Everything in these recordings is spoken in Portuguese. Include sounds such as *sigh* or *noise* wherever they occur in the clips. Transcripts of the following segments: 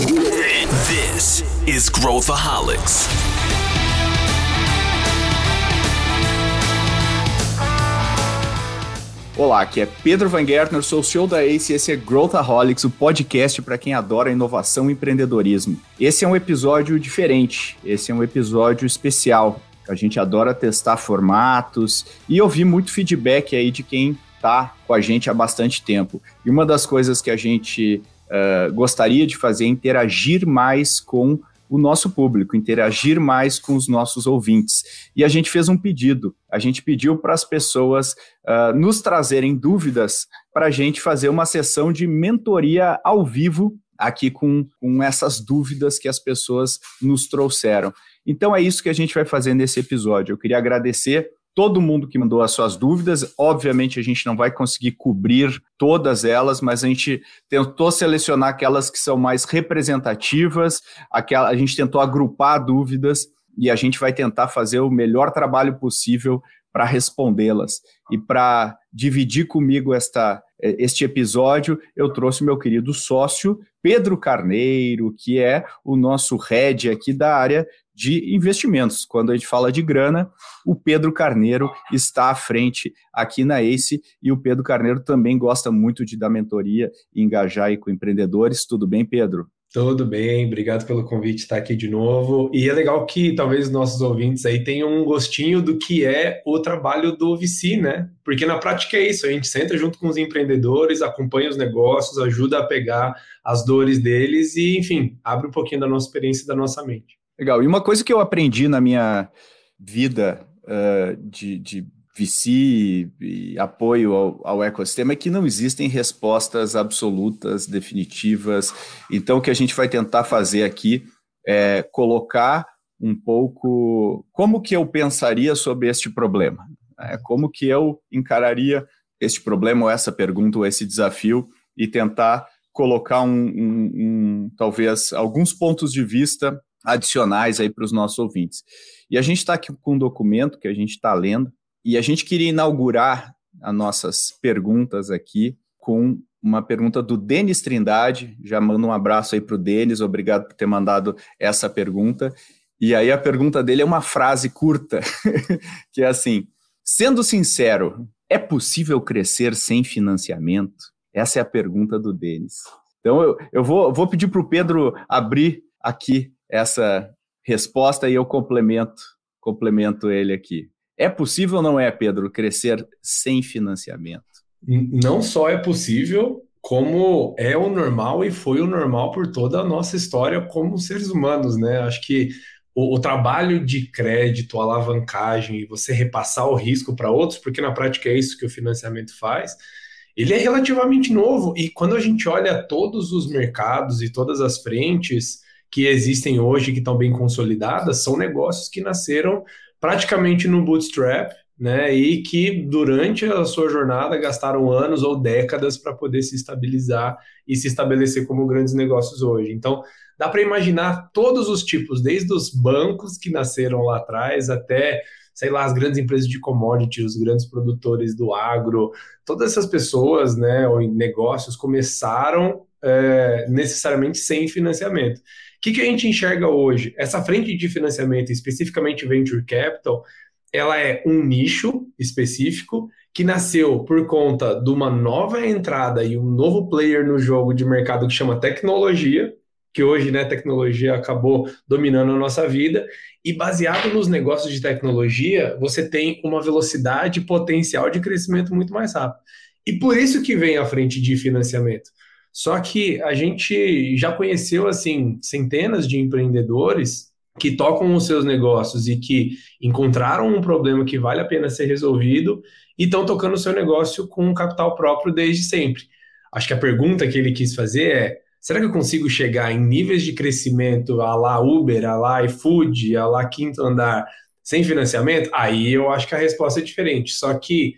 This is Growthaholics. Olá, aqui é Pedro Van Gertner, sou o CEO da ACE e esse é Growthaholics, o podcast para quem adora inovação e empreendedorismo. Esse é um episódio diferente, esse é um episódio especial. A gente adora testar formatos e ouvir muito feedback aí de quem está com a gente há bastante tempo. E uma das coisas que a gente uh, gostaria de fazer interagir mais com o nosso público, interagir mais com os nossos ouvintes. E a gente fez um pedido. A gente pediu para as pessoas uh, nos trazerem dúvidas para a gente fazer uma sessão de mentoria ao vivo aqui com, com essas dúvidas que as pessoas nos trouxeram. Então é isso que a gente vai fazer nesse episódio. Eu queria agradecer todo mundo que mandou as suas dúvidas. Obviamente, a gente não vai conseguir cobrir todas elas, mas a gente tentou selecionar aquelas que são mais representativas, aquela, a gente tentou agrupar dúvidas e a gente vai tentar fazer o melhor trabalho possível para respondê-las. E para dividir comigo esta, este episódio, eu trouxe meu querido sócio, Pedro Carneiro, que é o nosso head aqui da área de investimentos. Quando a gente fala de grana, o Pedro Carneiro está à frente aqui na ACE e o Pedro Carneiro também gosta muito de dar mentoria e engajar aí com empreendedores. Tudo bem, Pedro? Tudo bem, obrigado pelo convite estar aqui de novo. E é legal que talvez nossos ouvintes aí tenham um gostinho do que é o trabalho do VC, né? Porque na prática é isso, a gente senta junto com os empreendedores, acompanha os negócios, ajuda a pegar as dores deles e, enfim, abre um pouquinho da nossa experiência e da nossa mente. Legal. E uma coisa que eu aprendi na minha vida uh, de, de VC e apoio ao, ao, ecossistema é que não existem respostas absolutas, definitivas. Então, o que a gente vai tentar fazer aqui é colocar um pouco como que eu pensaria sobre este problema, né? como que eu encararia este problema ou essa pergunta ou esse desafio e tentar colocar um, um, um talvez alguns pontos de vista adicionais aí para os nossos ouvintes. E a gente está aqui com um documento que a gente está lendo e a gente queria inaugurar as nossas perguntas aqui com uma pergunta do Denis Trindade. Já mando um abraço aí para o Denis, obrigado por ter mandado essa pergunta. E aí a pergunta dele é uma frase curta, *laughs* que é assim: sendo sincero, é possível crescer sem financiamento? Essa é a pergunta do Denis. Então eu, eu vou, vou pedir para o Pedro abrir aqui essa resposta e eu complemento, complemento ele aqui. É possível ou não é, Pedro, crescer sem financiamento? Não só é possível, como é o normal e foi o normal por toda a nossa história como seres humanos, né? Acho que o, o trabalho de crédito, alavancagem e você repassar o risco para outros, porque na prática é isso que o financiamento faz, ele é relativamente novo. E quando a gente olha todos os mercados e todas as frentes, que existem hoje, que estão bem consolidadas, são negócios que nasceram praticamente no bootstrap, né, e que durante a sua jornada gastaram anos ou décadas para poder se estabilizar e se estabelecer como grandes negócios hoje. Então, dá para imaginar todos os tipos, desde os bancos que nasceram lá atrás até, sei lá, as grandes empresas de commodity, os grandes produtores do agro, todas essas pessoas, né, ou negócios começaram é, necessariamente sem financiamento que, que a gente enxerga hoje? Essa frente de financiamento, especificamente venture capital, ela é um nicho específico que nasceu por conta de uma nova entrada e um novo player no jogo de mercado que chama tecnologia, que hoje, né, tecnologia acabou dominando a nossa vida, e baseado nos negócios de tecnologia, você tem uma velocidade potencial de crescimento muito mais rápido. E por isso que vem a frente de financiamento. Só que a gente já conheceu assim centenas de empreendedores que tocam os seus negócios e que encontraram um problema que vale a pena ser resolvido e estão tocando o seu negócio com capital próprio desde sempre. Acho que a pergunta que ele quis fazer é: será que eu consigo chegar em níveis de crescimento a lá Uber, a lá iFood, a lá Quinto Andar sem financiamento? Aí eu acho que a resposta é diferente. Só que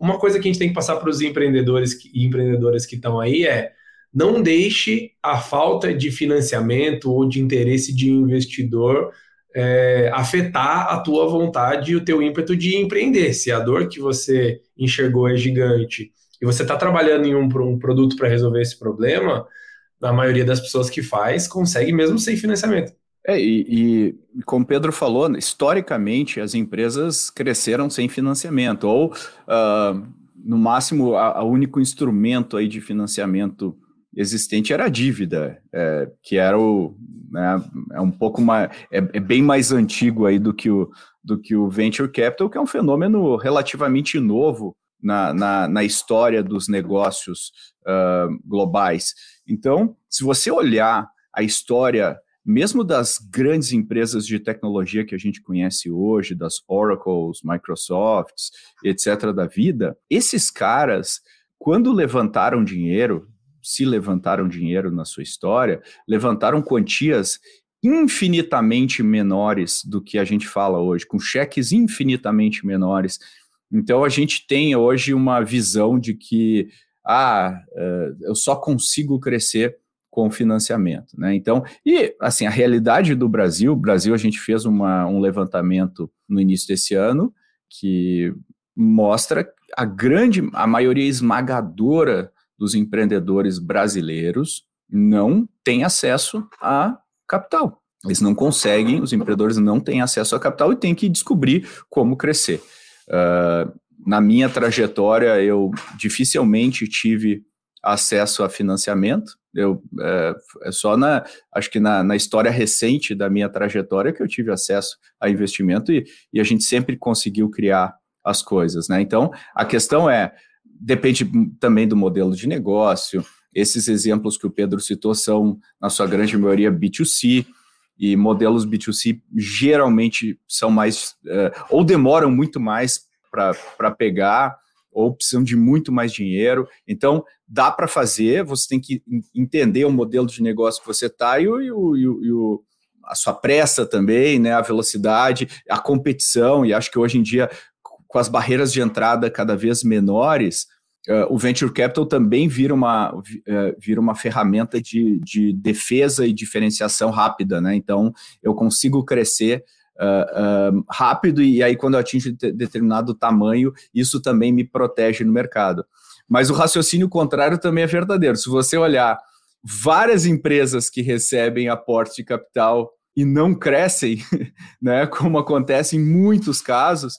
uma coisa que a gente tem que passar para os empreendedores e empreendedoras que estão aí é não deixe a falta de financiamento ou de interesse de investidor é, afetar a tua vontade e o teu ímpeto de empreender. Se a dor que você enxergou é gigante e você está trabalhando em um, um produto para resolver esse problema, a maioria das pessoas que faz consegue mesmo sem financiamento. É, e, e, como o Pedro falou, historicamente as empresas cresceram sem financiamento, ou uh, no máximo o único instrumento aí de financiamento existente era a dívida, é, que era o né, é um pouco mais é, é, bem mais antigo aí do que o do que o venture capital, que é um fenômeno relativamente novo na, na, na história dos negócios uh, globais. Então, se você olhar a história mesmo das grandes empresas de tecnologia que a gente conhece hoje, das Oracles, Microsofts, etc. da vida, esses caras, quando levantaram dinheiro, se levantaram dinheiro na sua história, levantaram quantias infinitamente menores do que a gente fala hoje, com cheques infinitamente menores. Então a gente tem hoje uma visão de que ah, eh, eu só consigo crescer com financiamento, né? Então, e assim, a realidade do Brasil, o Brasil a gente fez uma, um levantamento no início desse ano que mostra a grande, a maioria esmagadora dos empreendedores brasileiros não tem acesso a capital. Eles não conseguem, os empreendedores não têm acesso a capital e têm que descobrir como crescer. Uh, na minha trajetória, eu dificilmente tive acesso a financiamento. Eu é, é só na, acho que na, na, história recente da minha trajetória que eu tive acesso a investimento e, e a gente sempre conseguiu criar as coisas, né? Então a questão é depende também do modelo de negócio. Esses exemplos que o Pedro citou são, na sua grande maioria, B2C, e modelos B2C geralmente são mais, uh, ou demoram muito mais para pegar, ou precisam de muito mais dinheiro. Então, dá para fazer, você tem que entender o modelo de negócio que você está e, o, e, o, e o, a sua pressa também, né, a velocidade, a competição, e acho que hoje em dia, com as barreiras de entrada cada vez menores, uh, o Venture Capital também vira uma, uh, vira uma ferramenta de, de defesa e diferenciação rápida, né? Então, eu consigo crescer uh, uh, rápido e aí quando eu atingo de determinado tamanho, isso também me protege no mercado. Mas o raciocínio contrário também é verdadeiro. Se você olhar várias empresas que recebem aporte de capital e não crescem, *laughs* né, como acontece em muitos casos,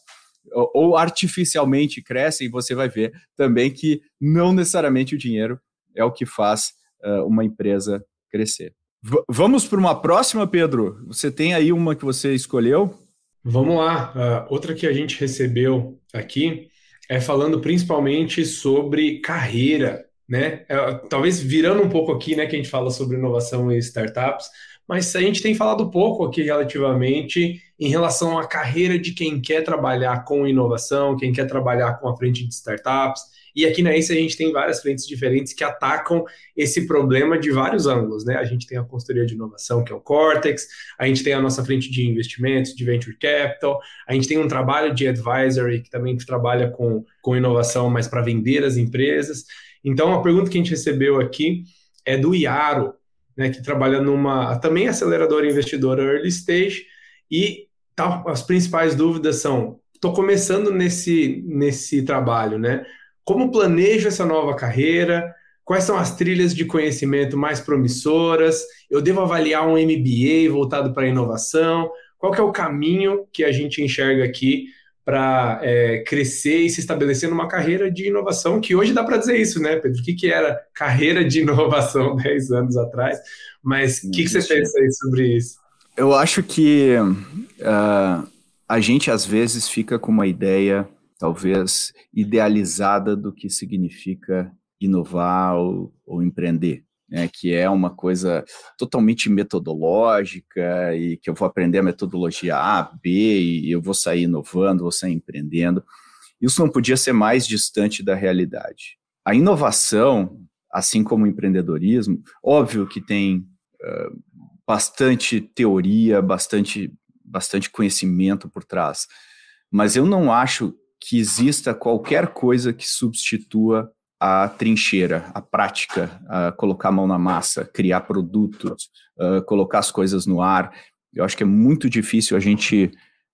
ou, artificialmente crescem, você vai ver também que não necessariamente o dinheiro é o que faz uh, uma empresa crescer. V vamos para uma próxima, Pedro? Você tem aí uma que você escolheu? Vamos lá. Uh, outra que a gente recebeu aqui é falando principalmente sobre carreira, né? É, talvez virando um pouco aqui, né, que a gente fala sobre inovação e startups, mas a gente tem falado pouco aqui relativamente em relação à carreira de quem quer trabalhar com inovação, quem quer trabalhar com a frente de startups, e aqui na ACE a gente tem várias frentes diferentes que atacam esse problema de vários ângulos, né? A gente tem a consultoria de inovação, que é o Cortex, a gente tem a nossa frente de investimentos, de venture capital, a gente tem um trabalho de advisory que também trabalha com, com inovação, mas para vender as empresas. Então, a pergunta que a gente recebeu aqui é do Iaro, né, que trabalha numa também aceleradora investidora early stage e tá, as principais dúvidas são: estou começando nesse nesse trabalho, né? Como planejo essa nova carreira? Quais são as trilhas de conhecimento mais promissoras? Eu devo avaliar um MBA voltado para a inovação? Qual que é o caminho que a gente enxerga aqui para é, crescer e se estabelecer numa carreira de inovação, que hoje dá para dizer isso, né, Pedro? O que, que era carreira de inovação *laughs* 10 anos atrás? Mas o que, que, você pensa aí sobre isso? Eu acho que uh, a gente às vezes fica com uma ideia talvez idealizada do que significa inovar ou, ou empreender. Né, que é uma coisa totalmente metodológica e que eu vou aprender a metodologia A, B e eu vou sair inovando, vou sair empreendendo. Isso não podia ser mais distante da realidade. A inovação, assim como o empreendedorismo, óbvio que tem uh, bastante teoria, bastante, bastante conhecimento por trás, mas eu não acho que exista qualquer coisa que substitua a trincheira, a prática, a colocar a mão na massa, criar produtos, colocar as coisas no ar. Eu acho que é muito difícil a gente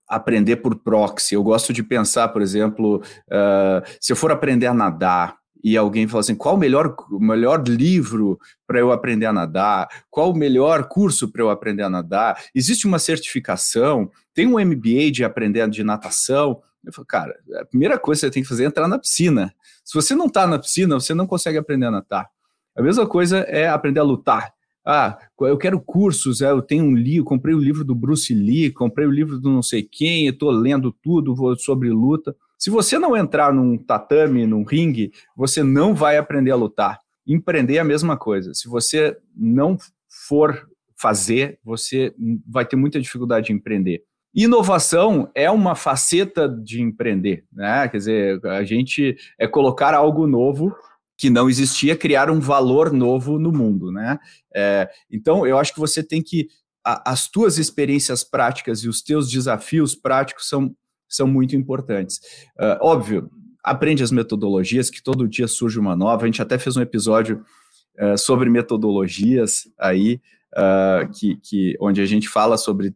aprender por proxy. Eu gosto de pensar, por exemplo, uh, se eu for aprender a nadar e alguém fala assim: qual o melhor, melhor livro para eu aprender a nadar? Qual o melhor curso para eu aprender a nadar? Existe uma certificação? Tem um MBA de aprender de natação? Eu falo, cara, a primeira coisa que você tem que fazer é entrar na piscina. Se você não está na piscina, você não consegue aprender a nadar. A mesma coisa é aprender a lutar. Ah, eu quero cursos, é, eu tenho um livro, comprei o livro do Bruce Lee, comprei o livro do não sei quem, estou lendo tudo sobre luta. Se você não entrar num tatame, num ringue, você não vai aprender a lutar. Empreender é a mesma coisa. Se você não for fazer, você vai ter muita dificuldade de empreender. Inovação é uma faceta de empreender, né? Quer dizer, a gente é colocar algo novo que não existia, criar um valor novo no mundo, né? É, então, eu acho que você tem que a, as tuas experiências práticas e os teus desafios práticos são, são muito importantes. Uh, óbvio, aprende as metodologias, que todo dia surge uma nova. A gente até fez um episódio uh, sobre metodologias aí, uh, que, que, onde a gente fala sobre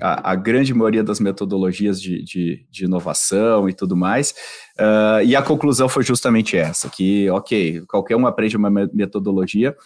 a, a, grande maioria das metodologias de, de, de inovação e tudo mais. Uh, e a conclusão foi justamente essa: que, ok, qualquer um aprende uma metodologia.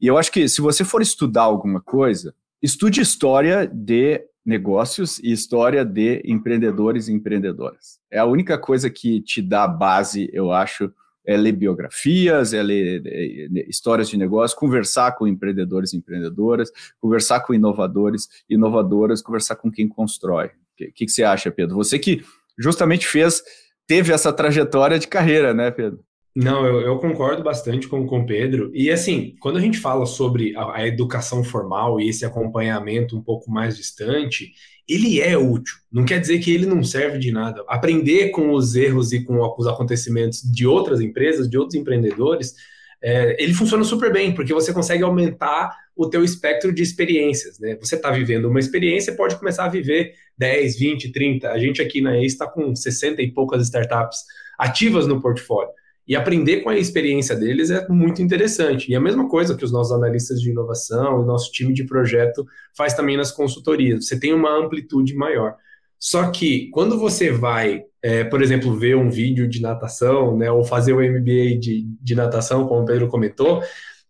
E eu acho que se você for estudar alguma coisa, estude história de negócios e história de empreendedores e empreendedoras. É a única coisa que te dá base, eu acho, é ler biografias, é ler é, histórias de negócio, conversar com empreendedores e empreendedoras, conversar com inovadores e inovadoras, conversar com quem constrói. O que, que, que, você acha, Pedro? Você que justamente fez, teve essa trajetória de carreira, né, Pedro? Não, eu, eu concordo bastante com, com o Pedro. E assim, quando a gente fala sobre a, a educação formal e esse acompanhamento um pouco mais distante, ele é útil. Não quer dizer que ele não serve de nada. Aprender com os erros e com os acontecimentos de outras empresas, de outros empreendedores, é, ele funciona super bem, porque você consegue aumentar o teu espectro de experiências. Né? Você está vivendo uma experiência, pode começar a viver 10, 20, 30. A gente aqui na EIS está com 60 e poucas startups ativas no portfólio. E aprender com a experiência deles é muito interessante. E a mesma coisa que os nossos analistas de inovação, o nosso time de projeto faz também nas consultorias. Você tem uma amplitude maior. Só que quando você vai, é, por exemplo, ver um vídeo de natação, né, ou fazer o MBA de, de natação, como o Pedro comentou,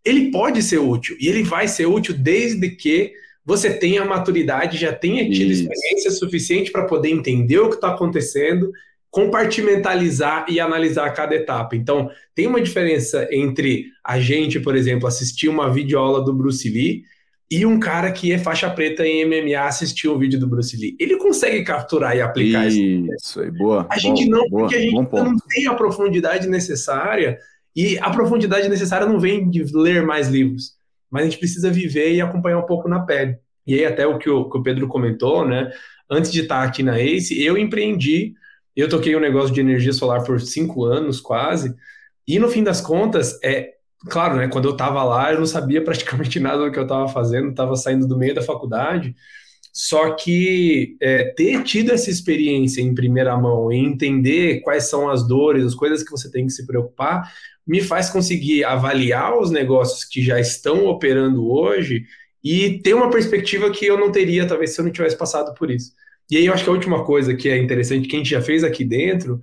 ele pode ser útil. E ele vai ser útil desde que você tenha maturidade, já tenha tido Isso. experiência suficiente para poder entender o que está acontecendo compartimentalizar e analisar cada etapa. Então, tem uma diferença entre a gente, por exemplo, assistir uma videoaula do Bruce Lee e um cara que é faixa preta em MMA assistir um vídeo do Bruce Lee. Ele consegue capturar e aplicar isso. Isso aí, boa. A bom, gente não, boa, porque a gente não tem a profundidade necessária e a profundidade necessária não vem de ler mais livros, mas a gente precisa viver e acompanhar um pouco na pele. E aí até o que o, que o Pedro comentou, né? Antes de estar aqui na ACE, eu empreendi eu toquei um negócio de energia solar por cinco anos quase. E no fim das contas, é claro, né? Quando eu estava lá, eu não sabia *laughs* praticamente nada do que eu estava fazendo, estava saindo do meio da faculdade. Só que é, ter tido essa experiência em primeira mão e entender quais são as dores, as coisas que você tem que se preocupar, me faz conseguir avaliar os negócios que já estão operando hoje e ter uma perspectiva que eu não teria, talvez, se eu não tivesse passado por isso. E aí eu acho que a última coisa que é interessante, que a gente já fez aqui dentro,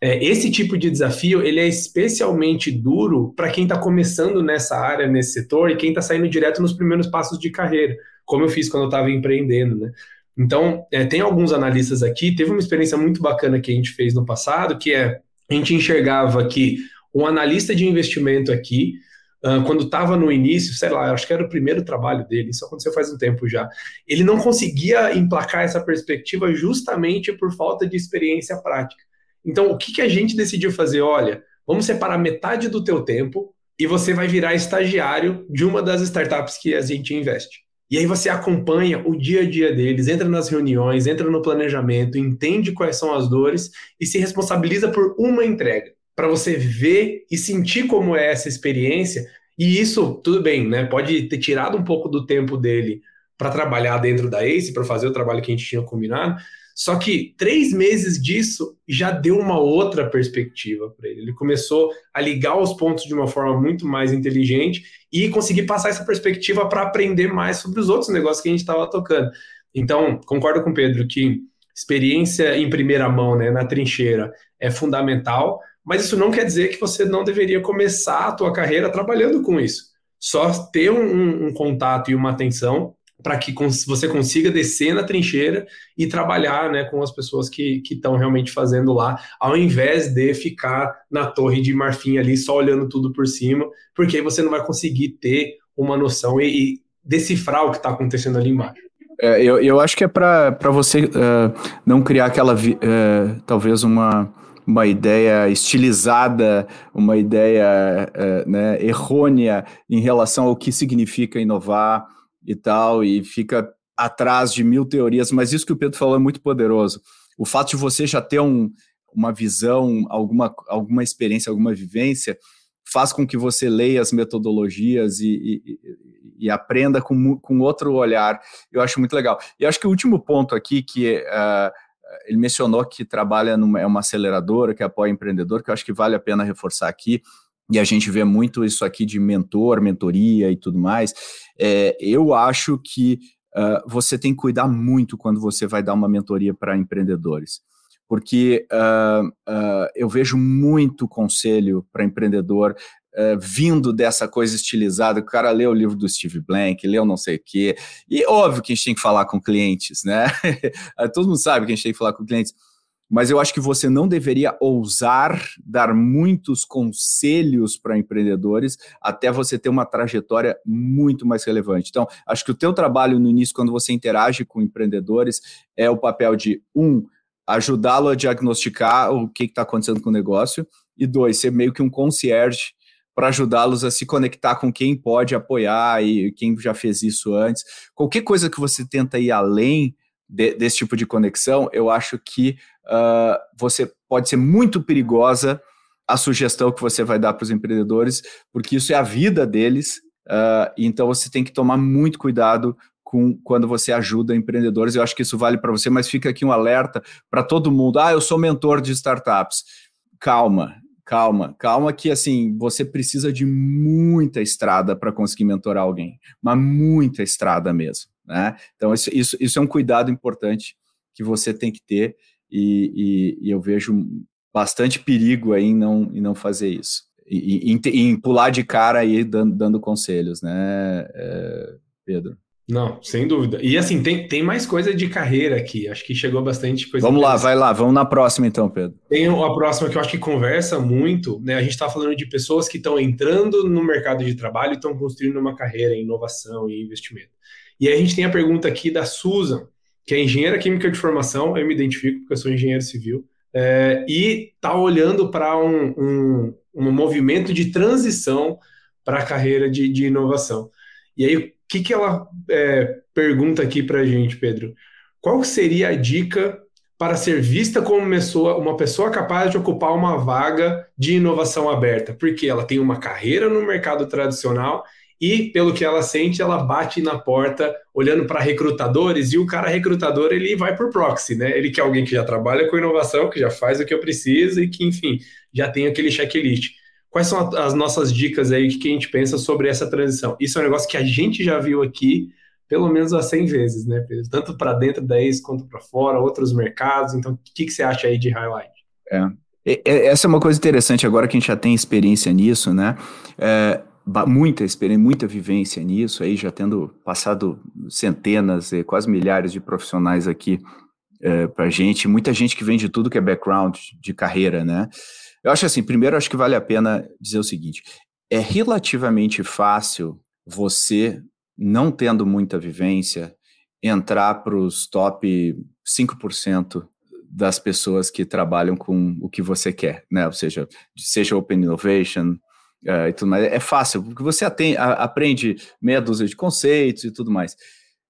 é, esse tipo de desafio ele é especialmente duro para quem está começando nessa área, nesse setor, e quem está saindo direto nos primeiros passos de carreira, como eu fiz quando eu estava empreendendo, né? Então, é, tem alguns analistas aqui, teve uma experiência muito bacana que a gente fez no passado, que é, a gente enxergava que um analista de investimento aqui, Uh, quando estava no início, sei lá, acho que era o primeiro trabalho dele, isso aconteceu faz um tempo já. Ele não conseguia emplacar essa perspectiva justamente por falta de experiência prática. Então, o que, que a gente decidiu fazer? Olha, vamos separar metade do teu tempo e você vai virar estagiário de uma das startups que a gente investe. E aí você acompanha o dia a dia deles, entra nas reuniões, entra no planejamento, entende quais são as dores e se responsabiliza por uma entrega para você ver e sentir como é essa experiência. E isso, tudo bem, né? Pode ter tirado um pouco do tempo dele para trabalhar dentro da ACE, para fazer o trabalho que a gente tinha combinado. Só que três meses disso já deu uma outra perspectiva para ele. Ele começou a ligar os pontos de uma forma muito mais inteligente e conseguir passar essa perspectiva para aprender mais sobre os outros negócios que a gente estava tocando. Então, concordo com o Pedro que experiência em primeira mão, né, na trincheira, é fundamental, mas isso não quer dizer que você não deveria começar a tua carreira trabalhando com isso. Só ter um, um contato e uma atenção para que você consiga descer na trincheira e trabalhar né, com as pessoas que estão realmente fazendo lá, ao invés de ficar na torre de marfim ali só olhando tudo por cima, porque aí você não vai conseguir ter uma noção e, e decifrar o que está acontecendo ali embaixo. É, eu, eu acho que é para você uh, não criar aquela, uh, talvez uma, uma ideia estilizada, uma ideia uh, né, errônea em relação ao que significa inovar e tal, e fica atrás de mil teorias, mas isso que o Pedro falou é muito poderoso. O fato de você já ter um, uma visão, alguma, alguma experiência, alguma vivência, faz com que você leia as metodologias e, e, e aprenda com, com outro olhar. Eu acho muito legal. E acho que o último ponto aqui, que uh, ele mencionou que trabalha numa é uma aceleradora que apoia empreendedor, que eu acho que vale a pena reforçar aqui, e a gente vê muito isso aqui de mentor, mentoria e tudo mais. É, eu acho que uh, você tem que cuidar muito quando você vai dar uma mentoria para empreendedores porque uh, uh, eu vejo muito conselho para empreendedor uh, vindo dessa coisa estilizada, o cara lê o livro do Steve Blank, leu não sei o quê, e óbvio que a gente tem que falar com clientes, né? *laughs* Todo mundo sabe que a gente tem que falar com clientes, mas eu acho que você não deveria ousar dar muitos conselhos para empreendedores até você ter uma trajetória muito mais relevante. Então, acho que o teu trabalho no início, quando você interage com empreendedores, é o papel de, um, ajudá-lo a diagnosticar o que está acontecendo com o negócio, e dois, ser meio que um concierge para ajudá-los a se conectar com quem pode apoiar e quem já fez isso antes. Qualquer coisa que você tenta ir além de, desse tipo de conexão, eu acho que uh, você pode ser muito perigosa a sugestão que você vai dar para os empreendedores, porque isso é a vida deles. Uh, então você tem que tomar muito cuidado com quando você ajuda empreendedores. Eu acho que isso vale para você, mas fica aqui um alerta para todo mundo. Ah, eu sou mentor de startups. Calma, calma, calma que assim, você precisa de muita estrada para conseguir mentorar alguém, mas muita estrada mesmo, né? Então isso, isso, isso é um cuidado importante que você tem que ter e, e, e eu vejo bastante perigo aí em não, em não fazer isso. E, em, em pular de cara aí dando, dando conselhos, né, é, Pedro? Não, sem dúvida. E assim, tem, tem mais coisa de carreira aqui. Acho que chegou bastante coisa. Vamos lá, vai lá. Vamos na próxima então, Pedro. Tem a próxima que eu acho que conversa muito, né? A gente está falando de pessoas que estão entrando no mercado de trabalho e estão construindo uma carreira em inovação e investimento. E a gente tem a pergunta aqui da Susan, que é engenheira química de formação, eu me identifico porque eu sou engenheiro civil, é, e está olhando para um, um, um movimento de transição para a carreira de, de inovação. E aí, que, que ela é, pergunta aqui para a gente, Pedro? Qual seria a dica para ser vista como uma pessoa, uma pessoa capaz de ocupar uma vaga de inovação aberta? Porque ela tem uma carreira no mercado tradicional e, pelo que ela sente, ela bate na porta olhando para recrutadores e o cara recrutador ele vai por proxy, né? Ele quer alguém que já trabalha com inovação, que já faz o que eu preciso e que, enfim, já tem aquele checklist. Quais são as nossas dicas aí que a gente pensa sobre essa transição? Isso é um negócio que a gente já viu aqui pelo menos há 100 vezes, né, Pedro? Tanto para dentro da ex quanto para fora, outros mercados. Então, o que, que você acha aí de highlight? É. Essa é uma coisa interessante agora que a gente já tem experiência nisso, né? É, muita experiência, muita vivência nisso, aí já tendo passado centenas, quase milhares de profissionais aqui é, para gente, muita gente que vem de tudo que é background de carreira, né? Eu acho assim, primeiro acho que vale a pena dizer o seguinte: é relativamente fácil você, não tendo muita vivência, entrar para os top 5% das pessoas que trabalham com o que você quer, né? Ou seja, seja Open Innovation uh, e tudo mais. É fácil, porque você atende, a, aprende meia dúzia de conceitos e tudo mais.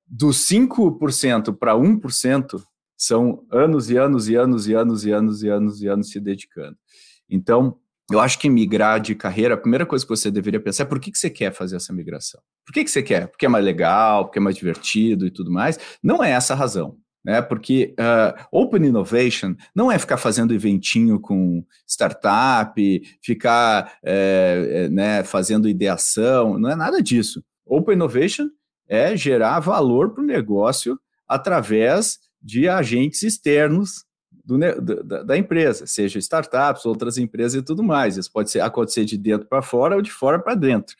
Dos 5% para 1%, são anos e anos e anos e anos e anos e anos e anos se dedicando. Então, eu acho que migrar de carreira, a primeira coisa que você deveria pensar é por que, que você quer fazer essa migração? Por que, que você quer? Porque é mais legal, porque é mais divertido e tudo mais? Não é essa a razão. Né, porque uh, Open Innovation não é ficar fazendo eventinho com startup, ficar é, né, fazendo ideação, não é nada disso. Open Innovation é gerar valor para o negócio através de agentes externos do, da, da, empresa, seja startups, outras empresas e tudo mais. Isso pode ser, acontecer de dentro para fora ou de fora para dentro.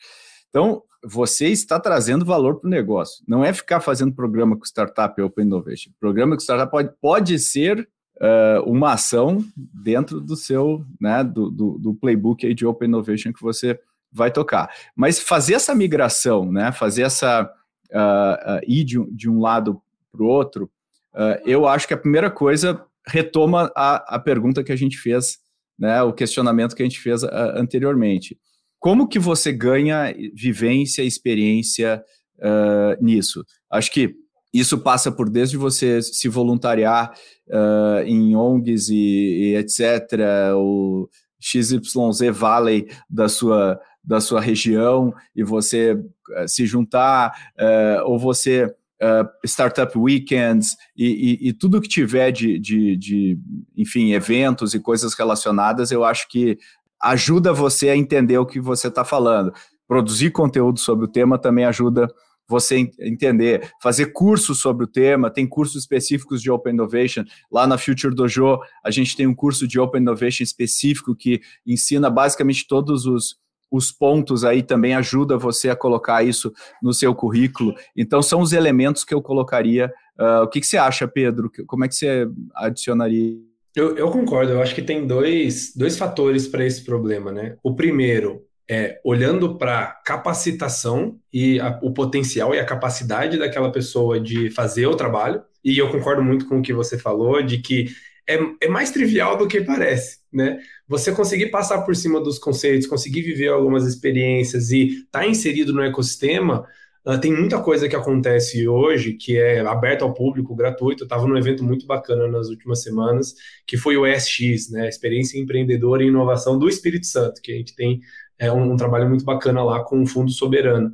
Então, você está trazendo valor para o negócio. Não é ficar fazendo programa com startup Open Innovation. Programa com startup pode, pode ser uh, uma ação dentro do seu, né, do, do, do playbook de Open Innovation que você vai tocar. Mas fazer essa migração, né, fazer essa uh, uh, ir de, de um lado para o outro, eu acho que a primeira coisa retoma a, a pergunta que a gente fez, né, o questionamento que a gente fez anteriormente. Como que você ganha vivência, experiência nisso? Acho que isso passa por desde você se voluntariar em ONGs e, e etc., o XYZ Valley da sua da sua região e você uh, se juntar, uh, ou você uh, Startup Weekends e, e, e, tudo que tiver de, de, de, enfim, eventos e coisas relacionadas, eu acho que ajuda você a entender o que você está falando. Produzir conteúdo sobre o tema também ajuda você entender, fazer cursos sobre o tema, tem cursos específicos de Open Innovation. Lá na Future Dojo, a gente tem um curso de Open Innovation específico que ensina basicamente todos os, os pontos aí também ajuda você a colocar isso no seu currículo. Então, são os elementos que eu colocaria. Uh, o que, que, você acha, Pedro? Como é que você adicionaria? Eu, eu concordo, eu acho que tem dois, dois fatores para esse problema, né? O primeiro é olhando para capacitação e a, o potencial e a capacidade daquela pessoa de fazer o trabalho. E eu concordo muito com o que você falou, de que é, é mais trivial do que parece, né? Você conseguir passar por cima dos conceitos, conseguir viver algumas experiências e estar tá inserido no ecossistema, uh, tem muita coisa que acontece hoje que é aberto ao público, gratuito. Eu estava num evento muito bacana nas últimas semanas, que foi o ESX, né? Experiência Empreendedora e Inovação do Espírito Santo, que a gente tem é, um, um trabalho muito bacana lá com o Fundo Soberano.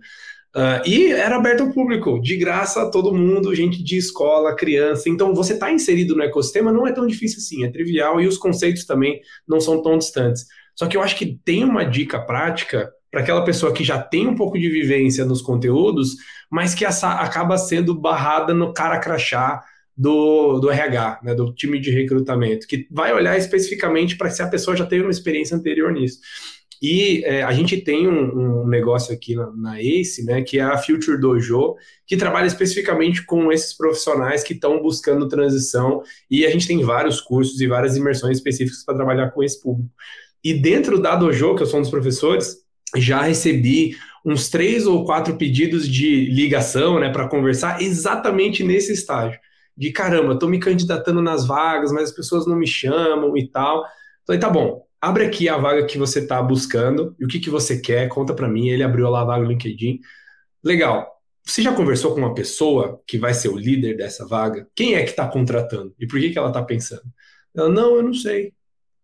Uh, e era aberto ao público, de graça a todo mundo, gente de escola, criança. Então, você está inserido no ecossistema não é tão difícil assim, é trivial e os conceitos também não são tão distantes. Só que eu acho que tem uma dica prática para aquela pessoa que já tem um pouco de vivência nos conteúdos, mas que acaba sendo barrada no cara crachá do, do RH, né, do time de recrutamento, que vai olhar especificamente para se a pessoa já teve uma experiência anterior nisso. E é, a gente tem um, um negócio aqui na, na, ACE, né, que é a Future Dojo, que trabalha especificamente com esses profissionais que estão buscando transição, e a gente tem vários cursos e várias imersões específicas para trabalhar com esse público. E dentro da Dojo, que eu sou um dos professores, já recebi uns três ou quatro pedidos de ligação, né, para conversar exatamente nesse estágio. De caramba, estou me candidatando nas vagas, mas as pessoas não me chamam e tal. Falei, tá bom, abre aqui a vaga que você está buscando e o que, que você quer, conta para mim. Ele abriu lá a vaga no LinkedIn. Legal. Você já conversou com uma pessoa que vai ser o líder dessa vaga? Quem é que está contratando? E por que, que ela está pensando? Ela, não, eu não sei.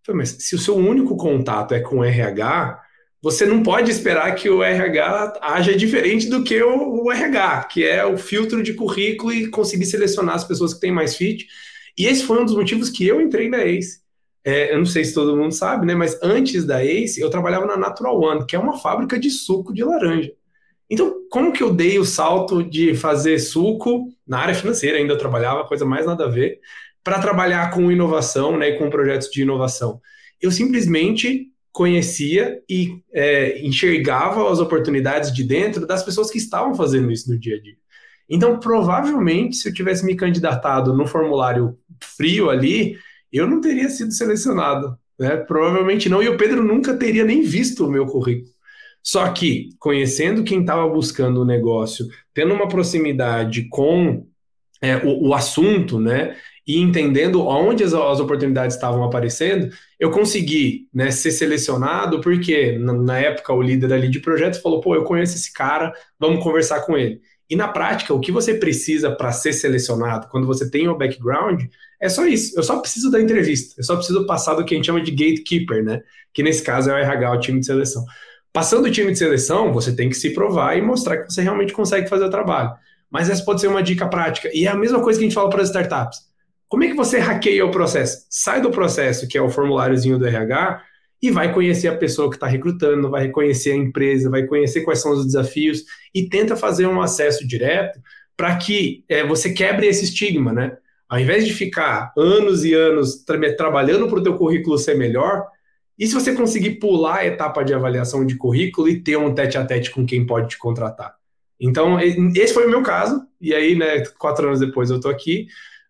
Falei, mas se o seu único contato é com o RH, você não pode esperar que o RH haja diferente do que o, RH, que é o filtro de currículo e conseguir selecionar as pessoas que têm mais fit. E esse foi um dos motivos que eu entrei na ACE é, eu não sei se todo mundo sabe, né? Mas antes da Ace, eu trabalhava na Natural One, que é uma fábrica de suco de laranja. Então, como que eu dei o salto de fazer suco na área financeira? Ainda trabalhava, coisa mais nada a ver, para trabalhar com inovação, né? E com projetos de inovação. Eu simplesmente conhecia e é, enxergava as oportunidades de dentro das pessoas que estavam fazendo isso no dia a dia. Então, provavelmente, se eu tivesse me candidatado no formulário frio ali, eu não teria sido selecionado, né? Provavelmente não, e o Pedro nunca teria nem visto o meu currículo. Só que, conhecendo quem estava buscando o negócio, tendo uma proximidade com é, o, o, assunto, né? E entendendo onde as, as oportunidades estavam aparecendo, eu consegui né, ser selecionado, porque na, na época o líder ali de projeto falou: pô, eu conheço esse cara, vamos conversar com ele. E na prática, o que você precisa para ser selecionado, quando você tem o background, é só isso. Eu só preciso da entrevista. Eu só preciso passar do que a gente chama de gatekeeper, né? Que nesse caso é o RH, o time de seleção. Passando o time de seleção, você tem que se provar e mostrar que você realmente consegue fazer o trabalho. Mas essa pode ser uma dica prática. E é a mesma coisa que a gente fala para as startups. Como é que você hackeia o processo? Sai do processo, que é o formuláriozinho do RH, e vai conhecer a pessoa que está recrutando, vai conhecer a empresa, vai conhecer quais são os desafios e tenta fazer um acesso direto para que é, você quebre esse estigma, né? Ao invés de ficar anos e anos tra trabalhando para o teu currículo ser melhor, e se você conseguir pular a etapa de avaliação de currículo e ter um tete a tete com quem pode te contratar? Então, esse foi o meu caso, e aí, né, quatro anos depois eu estou aqui.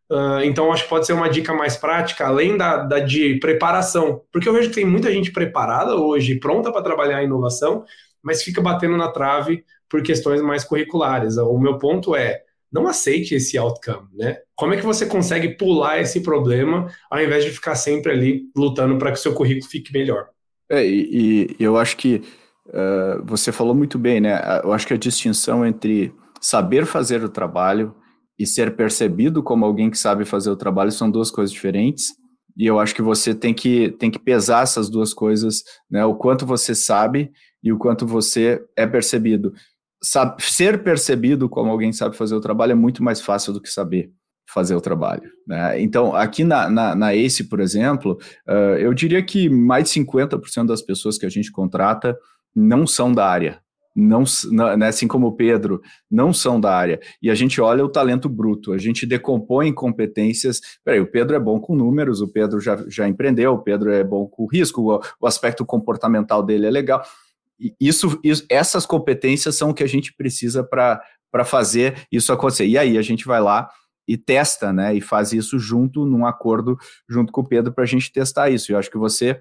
Uh, então, acho que pode ser uma dica mais prática, além da, da, de preparação, porque eu vejo que tem muita gente preparada hoje, pronta para trabalhar a inovação, mas fica batendo na trave por questões mais curriculares. O meu ponto é, não aceite esse outcome, né? Como é que você consegue pular esse problema ao invés de ficar sempre ali lutando para que o seu currículo fique melhor? É, e, e eu acho que uh, você falou muito bem, né? Eu acho que a distinção entre saber fazer o trabalho e ser percebido como alguém que sabe fazer o trabalho são duas coisas diferentes. E eu acho que você tem que, tem que pesar essas duas coisas, né? O quanto você sabe e o quanto você é percebido sabe, ser percebido como alguém sabe fazer o trabalho é muito mais fácil do que saber fazer o trabalho. Né? Então, aqui na, na, na ACE, por exemplo, uh, eu diria que mais de 50% das pessoas que a gente contrata não são da área. Não, né, assim como o Pedro, não são da área. E a gente olha o talento bruto, a gente decompõe competências. Peraí, o Pedro é bom com números, o Pedro já, já empreendeu, o Pedro é bom com risco, o, o aspecto comportamental dele é legal isso, isso, essas competências são o que a gente precisa para fazer isso acontecer. E aí a gente vai lá e testa, né? E faz isso junto, num acordo junto com o Pedro para a gente testar isso. Eu acho que você,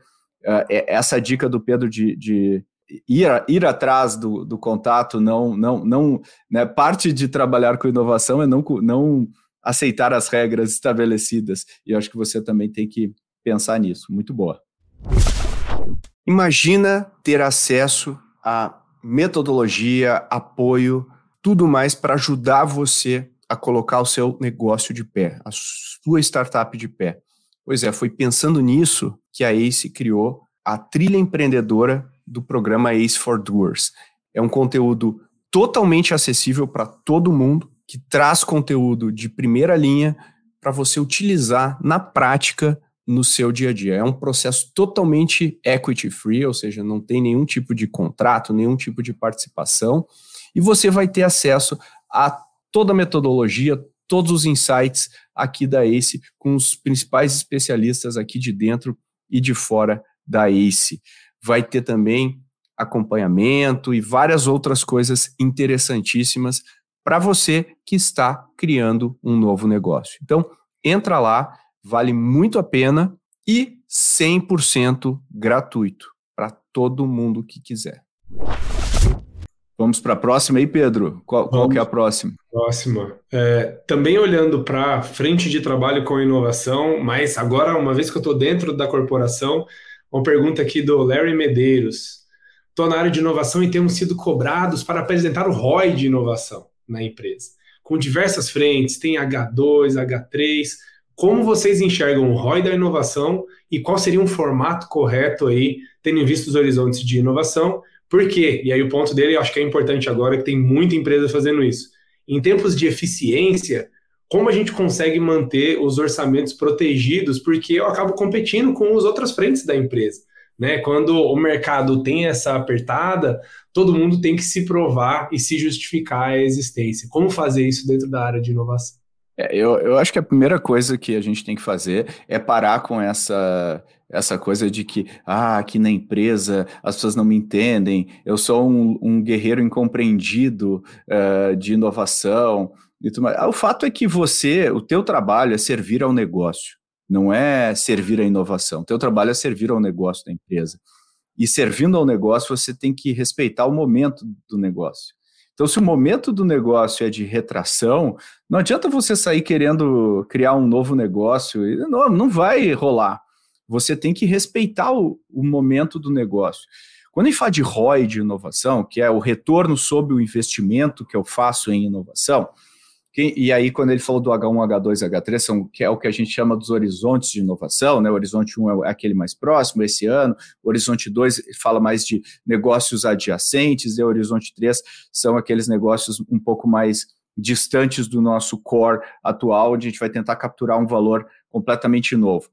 uh, essa dica do Pedro de, de ir, ir atrás do, do contato, não, não, não, né? Parte de trabalhar com inovação é não, não aceitar as regras estabelecidas. E eu acho que você também tem que pensar nisso. Muito boa. Imagina ter acesso a metodologia, apoio, tudo mais para ajudar você a colocar o seu negócio de pé, a sua startup de pé. Pois é, foi pensando nisso que a ACE criou a trilha empreendedora do programa ACE for Doers. É um conteúdo totalmente acessível para todo mundo, que traz conteúdo de primeira linha para você utilizar na prática no seu dia a dia. É um processo totalmente equity free, ou seja, não tem nenhum tipo de contrato, nenhum tipo de participação, e você vai ter acesso a toda a metodologia, todos os insights aqui da ACE, com os principais especialistas aqui de dentro e de fora da ACE. Vai ter também acompanhamento e várias outras coisas interessantíssimas para você que está criando um novo negócio. Então, entra lá, vale muito a pena e 100% gratuito para todo mundo que quiser. Vamos para a próxima aí, Pedro. Qual, qual que é a próxima? Próxima. É, também olhando para frente de trabalho com inovação, mas agora, uma vez que eu estou dentro da corporação, uma pergunta aqui do Larry Medeiros. Estou na área de inovação e temos sido cobrados para apresentar o ROI de inovação na empresa. Com diversas frentes, tem H2, H3, como vocês enxergam o ROI da inovação e qual seria um formato correto aí, tendo em vista os horizontes de inovação? Por quê? E aí o ponto dele, eu acho que é importante agora, que tem muita empresa fazendo isso. Em tempos de eficiência, como a gente consegue manter os orçamentos protegidos, porque eu acabo competindo com as outras frentes da empresa. Né? Quando o mercado tem essa apertada, todo mundo tem que se provar e se justificar a existência. Como fazer isso dentro da área de inovação? É, eu, eu acho que a primeira coisa que a gente tem que fazer é parar com essa, essa coisa de que, ah, aqui na empresa as pessoas não me entendem, eu sou um, um guerreiro incompreendido uh, de inovação. E tudo mais. O fato é que você, o teu trabalho é servir ao negócio, não é servir à inovação. O teu trabalho é servir ao negócio da empresa. E servindo ao negócio, você tem que respeitar o momento do negócio. Então, se o momento do negócio é de retração, não adianta você sair querendo criar um novo negócio, não, não vai rolar. Você tem que respeitar o, o momento do negócio. Quando a gente fala de ROI de inovação, que é o retorno sobre o investimento que eu faço em inovação, e aí, quando ele falou do H1, H2, H3, são, que é o que a gente chama dos horizontes de inovação, né? O horizonte 1 é aquele mais próximo, esse ano, o horizonte 2 fala mais de negócios adjacentes, e o horizonte 3 são aqueles negócios um pouco mais distantes do nosso core atual, onde a gente vai tentar capturar um valor completamente novo.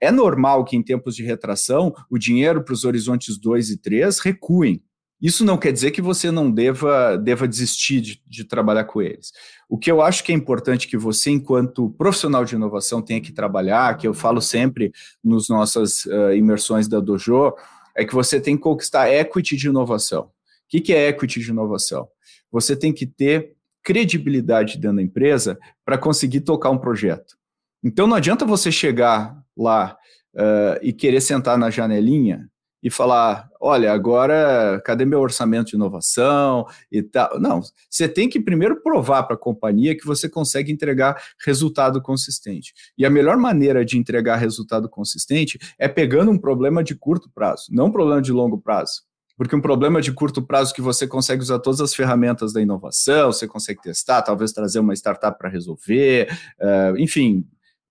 É normal que em tempos de retração o dinheiro para os horizontes 2 e 3 recuem, Isso não quer dizer que você não deva, deva desistir de, de, trabalhar com eles. O que eu acho que é importante que você, enquanto profissional de inovação, tenha que trabalhar, que eu falo sempre nas nossas uh, imersões da Dojo, é que você tem que conquistar equity de inovação. O que, que é equity de inovação? Você tem que ter credibilidade dentro da empresa para conseguir tocar um projeto. Então não adianta você chegar lá uh, e querer sentar na janelinha e falar: olha, agora cadê meu orçamento de inovação e tal? Não, você tem que primeiro provar para a companhia que você consegue entregar resultado consistente. E a melhor maneira de entregar resultado consistente é pegando um problema de curto prazo, não um problema de longo prazo. Porque um problema de curto prazo que você consegue usar todas as ferramentas da inovação, você consegue testar, talvez trazer uma startup para resolver, uh, enfim,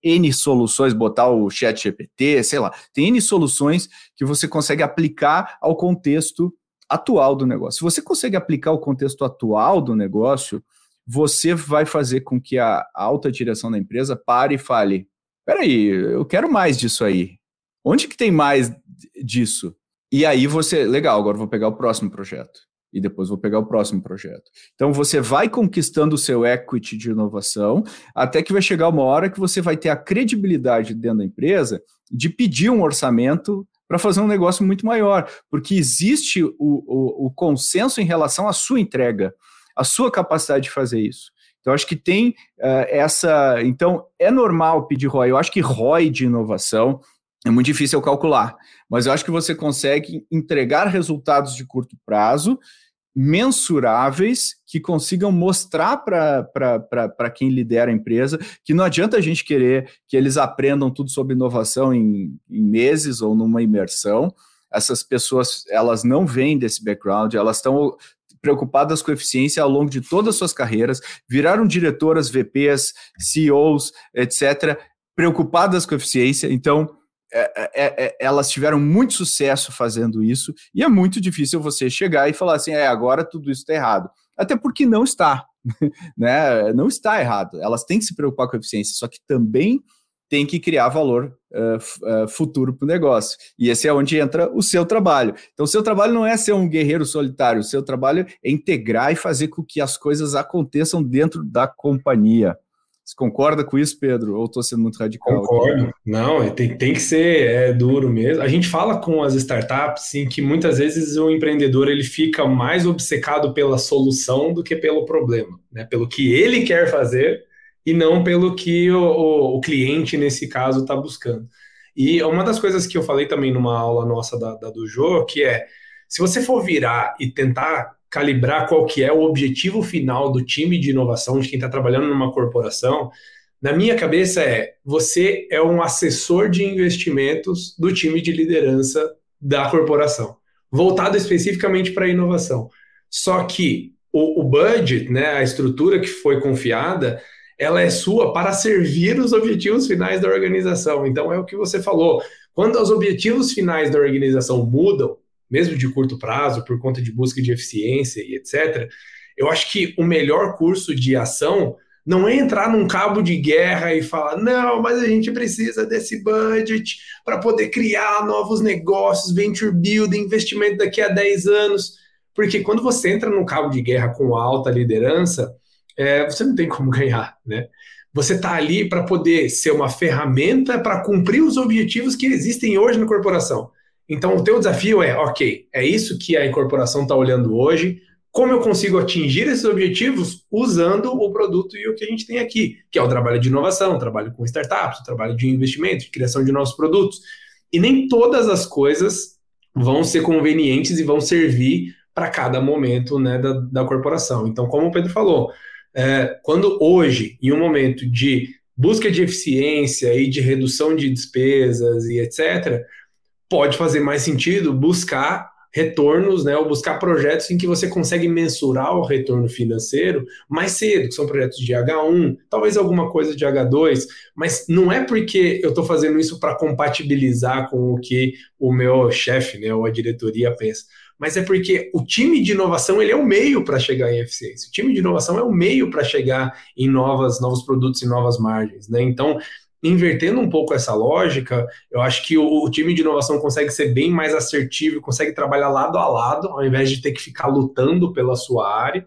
N soluções, botar o chat GPT, sei lá, tem N soluções que você consegue aplicar ao contexto atual do negócio. Se você consegue aplicar o contexto atual do negócio, você vai fazer com que a alta direção da empresa pare e fale: peraí, eu quero mais disso aí. Onde que tem mais disso? E aí você, legal, agora vou pegar o próximo projeto e depois vou pegar o próximo projeto. Então você vai conquistando o seu equity de inovação, até que vai chegar uma hora que você vai ter a credibilidade dentro da empresa de pedir um orçamento para fazer um negócio muito maior, porque existe o, o, o, consenso em relação à sua entrega, à sua capacidade de fazer isso. Então, acho que tem uh, essa. Então, é normal pedir ROI. Eu acho que ROI de inovação é muito difícil calcular, mas eu acho que você consegue entregar resultados de curto prazo mensuráveis que consigam mostrar para quem lidera a empresa que não adianta a gente querer que eles aprendam tudo sobre inovação em, em meses ou numa imersão. Essas pessoas elas não vêm desse background, elas estão preocupadas com eficiência ao longo de todas as suas carreiras, viraram diretoras, VPs, CEOs, etc., preocupadas com eficiência. Então, é, é, é, é, elas tiveram muito sucesso fazendo isso, e é muito difícil você chegar e falar assim, é, agora tudo isso está errado. Até porque não está, *laughs* né? Não está errado. Elas têm que se preocupar com a eficiência, só que também tem que criar valor uh, uh, futuro para o negócio. E esse é onde entra o seu trabalho. Então, o seu trabalho não é ser um guerreiro solitário, o seu trabalho é integrar e fazer com que as coisas aconteçam dentro da companhia. Você concorda com isso, Pedro? Ou estou sendo muito radical? Concordo. Aqui? Não, tem, tem que ser é, duro mesmo. A gente fala com as startups sim, que muitas vezes o empreendedor ele fica mais obcecado pela solução do que pelo problema, né? Pelo que ele quer fazer e não pelo que o, o, o cliente, nesse caso, está buscando. E uma das coisas que eu falei também numa aula nossa da, da Dojo, que é se você for virar e tentar calibrar qual que é o objetivo final do time de inovação, de quem está trabalhando numa corporação, na minha cabeça é, você é um assessor de investimentos do time de liderança da corporação, voltado especificamente para a inovação. Só que o, o budget, né, a estrutura que foi confiada, ela é sua para servir os objetivos finais da organização. Então é o que você falou. Quando os objetivos finais da organização mudam, mesmo de curto prazo, por conta de busca de eficiência e etc., eu acho que o melhor curso de ação não é entrar num cabo de guerra e falar, não, mas a gente precisa desse budget para poder criar novos negócios, venture building, investimento daqui a 10 anos. Porque quando você entra num cabo de guerra com alta liderança, é, você não tem como *laughs* ganhar, né? Você está ali para poder ser uma ferramenta para cumprir os objetivos que existem hoje na corporação. Então, o teu desafio é, ok, é isso que a incorporação está olhando hoje, como eu consigo atingir esses objetivos usando o produto e o que a gente tem aqui, que é o trabalho de inovação, o trabalho com startups, o trabalho de investimento, de criação de novos produtos. E nem todas as coisas vão ser convenientes e vão servir para cada momento né, da, da corporação. Então, como o Pedro falou, é, quando hoje, em um momento de busca de eficiência e de redução de despesas e etc., pode fazer mais sentido buscar retornos, né, ou buscar projetos em que você consegue mensurar o retorno financeiro mais cedo, que são projetos de H1, talvez alguma coisa de H2, mas não é porque eu estou fazendo isso para compatibilizar com o que o meu chefe, né, ou a diretoria pensa, mas é porque o time de inovação ele é o meio para chegar em eficiência. O time de inovação é o meio para chegar em novas, novos produtos e novas margens, né? Então, invertendo um pouco essa lógica, eu acho que o, o, time de inovação consegue ser bem mais assertivo, consegue trabalhar lado a lado, ao invés de ter que ficar lutando pela sua área.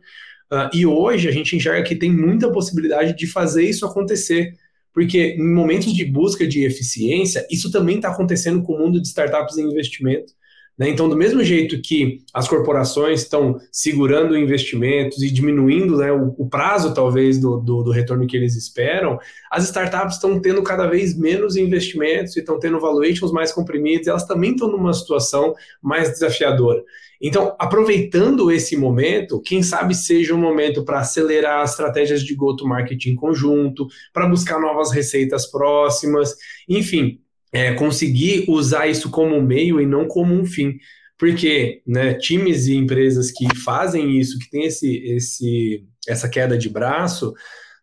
Uh, e hoje a gente enxerga que tem muita possibilidade de fazer isso acontecer. Porque em momentos de busca de eficiência, isso também está acontecendo com o mundo de startups e investimento. Né? Então, do mesmo jeito que as corporações estão segurando investimentos e diminuindo né, o, o, prazo, talvez, do, do, do, retorno que eles esperam, as startups estão tendo cada vez menos investimentos e estão tendo valuations mais comprimidos, elas também estão numa situação mais desafiadora. Então, aproveitando esse momento, quem sabe seja um momento para acelerar as estratégias de go-to-market em conjunto, para buscar novas receitas próximas, enfim, é, conseguir usar isso como um meio e não como um fim. Porque né, times e empresas que fazem isso, que tem esse, esse, essa queda de braço,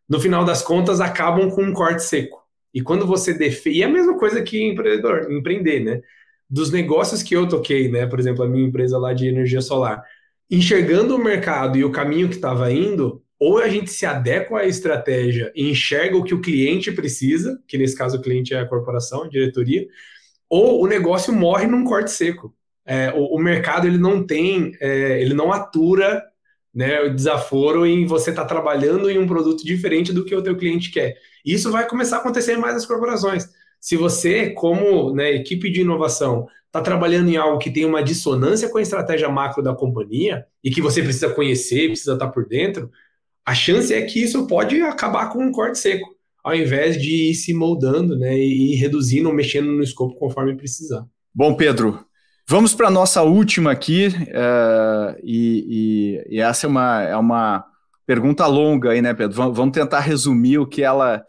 no final das contas acabam com um corte seco. E quando você defende. E é a mesma coisa que empreendedor, empreender, né? Dos negócios que eu toquei, né? Por exemplo, a minha empresa lá de energia solar. Enxergando o mercado e o caminho que estava indo, ou a gente se adequa à estratégia e enxerga o que o cliente precisa, que nesse caso o cliente é a corporação, a diretoria, ou o negócio morre num corte seco. É, o, o, mercado ele não tem, é, ele não atura né, o desaforo em você estar tá trabalhando em um produto diferente do que o teu cliente quer. Isso vai começar a acontecer mais nas corporações. Se você, como né, equipe de inovação, está trabalhando em algo que tem uma dissonância com a estratégia macro da companhia e que você precisa conhecer, precisa estar tá por dentro, a chance é que isso pode acabar com um corte seco, ao invés de ir se moldando né, e reduzindo ou mexendo no escopo conforme precisar. Bom, Pedro, vamos para a nossa última aqui, uh, e, e, e, essa é uma, é uma pergunta longa aí, né, Pedro? Vamos tentar resumir o que ela,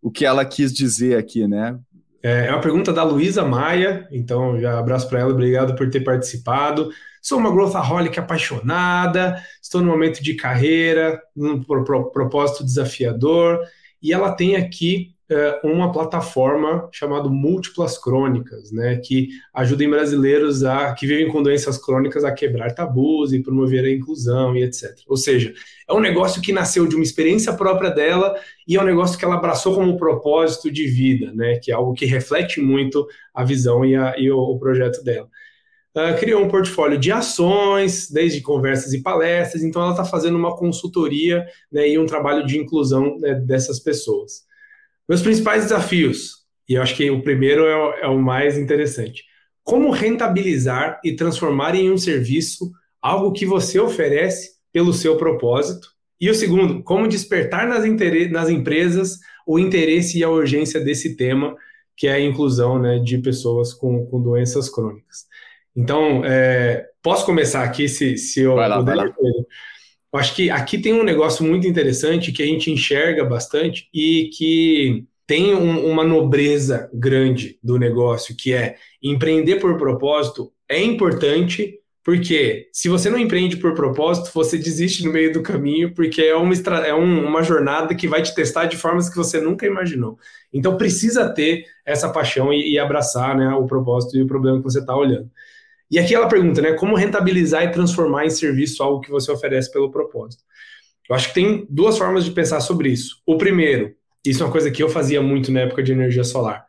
o que ela quis dizer aqui, né? É, é uma pergunta da Luísa Maia, então já abraço para ela, obrigado por ter participado. Sou uma growthaholic apaixonada, estou no momento de carreira, num propósito desafiador, e ela tem aqui uh, uma plataforma chamada Múltiplas Crônicas, né, que ajuda em brasileiros a, que vivem com doenças crônicas a quebrar tabus e promover a inclusão e etc. Ou seja, é um negócio que nasceu de uma experiência própria dela e é um negócio que ela abraçou como propósito de vida, né, que é algo que reflete muito a visão e, a, e o, o projeto dela. Uh, criou um portfólio de ações, desde conversas e palestras, então ela está fazendo uma consultoria né, e um trabalho de inclusão né, dessas pessoas. Meus principais desafios, e eu acho que o primeiro é o, é o mais interessante. Como rentabilizar e transformar em um serviço algo que você oferece pelo seu propósito? E o segundo, como despertar nas, nas empresas o interesse e a urgência desse tema, que é a inclusão né, de pessoas com, com doenças crônicas. Então, é, posso começar aqui, se, se eu vai lá, puder? Vai lá. Eu acho que aqui tem um negócio muito interessante que a gente enxerga bastante e que tem um, uma nobreza grande do negócio, que é empreender por propósito é importante, porque se você não empreende por propósito, você desiste no meio do caminho, porque é uma, é um, uma jornada que vai te testar de formas que você nunca imaginou. Então precisa ter essa paixão e, e abraçar né, o propósito e o problema que você está olhando. E aqui ela pergunta, né, como rentabilizar e transformar em serviço algo que você oferece pelo propósito? Eu acho que tem duas formas de pensar sobre isso. O primeiro, isso é uma coisa que eu fazia muito na época de energia solar.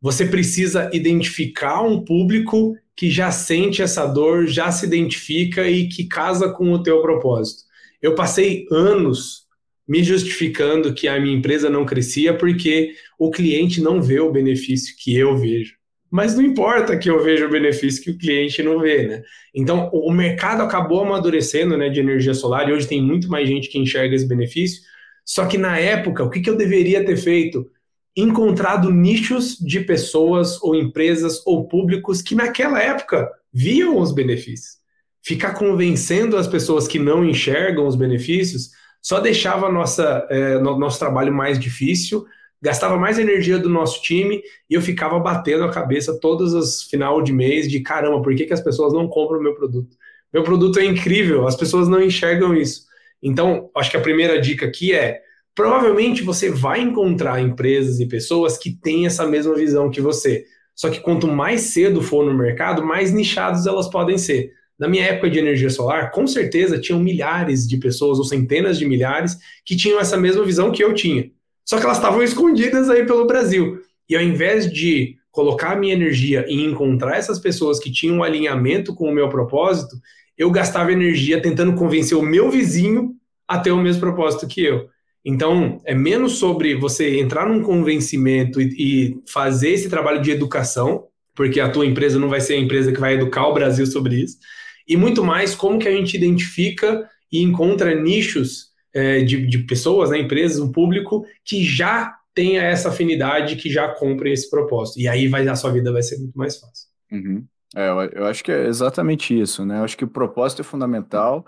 Você precisa identificar um público que já sente essa dor, já se identifica e que casa com o teu propósito. Eu passei anos me justificando que a minha empresa não crescia porque o cliente não vê o benefício que eu vejo mas não importa que eu veja o benefício que o cliente não vê, né? Então, o mercado acabou amadurecendo, né, de energia solar e hoje tem muito mais gente que enxerga esse benefício. Só que na época, o que, que eu deveria ter feito? Encontrado nichos de pessoas ou empresas ou públicos que naquela época viam os benefícios. Ficar convencendo as pessoas que não enxergam os benefícios só deixava nossa, é, nosso trabalho mais difícil, gastava mais energia do nosso time e eu ficava batendo a cabeça todos os final de mês de caramba, por que, que as pessoas não compram o meu produto? Meu produto é incrível, as pessoas não enxergam isso. Então, acho que a primeira dica aqui é: provavelmente você vai encontrar empresas e pessoas que têm essa mesma visão que você. Só que quanto mais cedo for no mercado, mais nichados elas podem ser. Na minha época de energia solar, com certeza tinham milhares de pessoas ou centenas de milhares que tinham essa mesma visão que eu tinha. Só que elas estavam escondidas aí pelo Brasil. E ao invés de colocar a minha energia em encontrar essas pessoas que tinham um alinhamento com o meu propósito, eu gastava energia tentando convencer o meu vizinho a ter o mesmo propósito que eu. Então, é menos sobre você entrar num convencimento e, e, fazer esse trabalho de educação, porque a tua empresa não vai ser a empresa que vai educar o Brasil sobre isso, e muito mais como que a gente identifica e encontra nichos é, de, de, pessoas, né, empresas, um público que já tenha essa afinidade, que já compre esse propósito. E aí vai, a sua vida vai ser muito mais fácil. Uhum. É, eu acho que é exatamente isso, né? Eu acho que o propósito é fundamental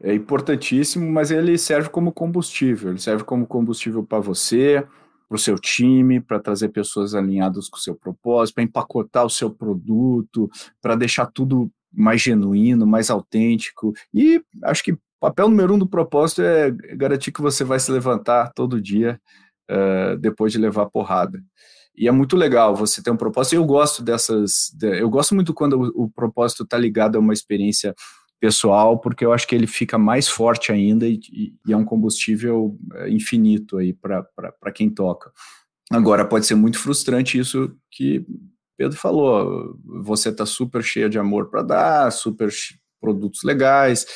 é importantíssimo, mas ele serve como combustível. Ele serve como combustível para você, para o seu time, para trazer pessoas alinhadas com o seu propósito, para empacotar o seu produto, para deixar tudo mais genuíno, mais autêntico. E acho que papel número um do propósito é garantir que você vai se levantar todo dia uh, depois de levar porrada. E é muito legal você ter um propósito. Eu gosto dessas. Eu gosto muito quando o, o propósito está ligado a uma experiência pessoal, porque eu acho que ele fica mais forte ainda e, e é um combustível é, infinito aí para quem toca. Agora, pode ser muito frustrante isso que Pedro falou, você está super cheia de amor para dar, super produtos legais,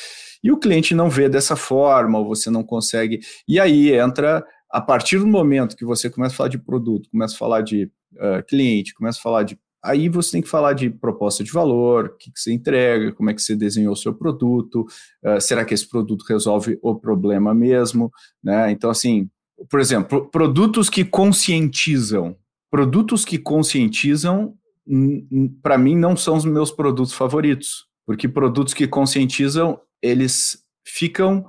e o cliente não vê dessa forma, ou você não consegue. E aí entra, a partir do momento que você começa a falar de produto, começa a falar de uh, cliente, começa a falar de Aí você tem que falar de proposta de valor, o que, que você entrega, como é que você desenhou o seu produto, uh, será que esse produto resolve o problema mesmo, né? Então, assim, por exemplo, produtos que conscientizam. Produtos que conscientizam, para mim, não são os meus produtos favoritos, porque produtos que conscientizam, eles ficam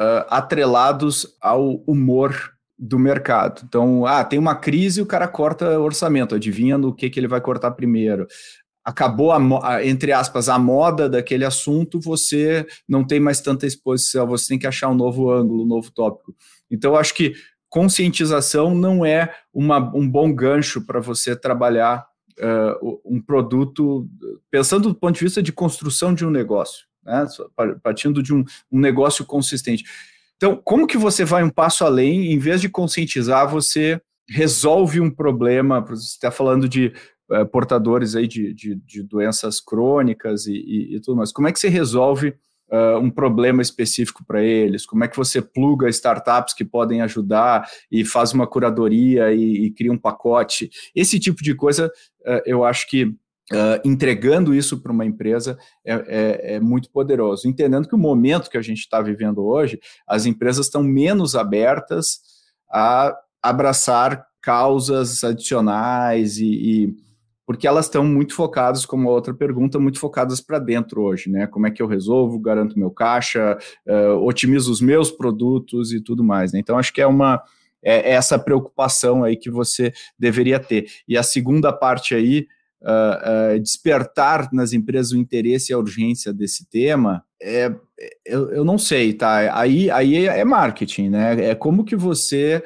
uh, atrelados ao humor do mercado. Então, ah, tem uma crise, o cara corta orçamento, adivinha no que, que ele vai cortar primeiro. Acabou, a, entre aspas, a moda daquele assunto, você não tem mais tanta exposição, você tem que achar um novo ângulo, um novo tópico. Então, acho que conscientização não é uma, um bom gancho para você trabalhar uh, um produto, pensando do ponto de vista de construção de um negócio, né? partindo de um, um negócio consistente. Então, como que você vai um passo além, em vez de conscientizar, você resolve um problema, você está falando de uh, portadores aí de, de, de, doenças crônicas e, e, e, tudo mais, como é que você resolve uh, um problema específico para eles? Como é que você pluga startups que podem ajudar e faz uma curadoria e, e cria um pacote? Esse tipo de coisa, uh, eu acho que Uh, entregando isso para uma empresa é, é, é, muito poderoso. Entendendo que o momento que a gente está vivendo hoje, as empresas estão menos abertas a abraçar causas adicionais e, e porque elas estão muito focadas, como a outra pergunta, muito focadas para dentro hoje, né? Como é que eu resolvo, garanto meu caixa, uh, otimizo os meus produtos e tudo mais. Né? Então, acho que é uma é essa preocupação aí que você deveria ter. E a segunda parte aí uh, despertar nas empresas o interesse e a urgência desse tema, é, eu, eu não sei, tá? Aí, aí é marketing, né? É como que você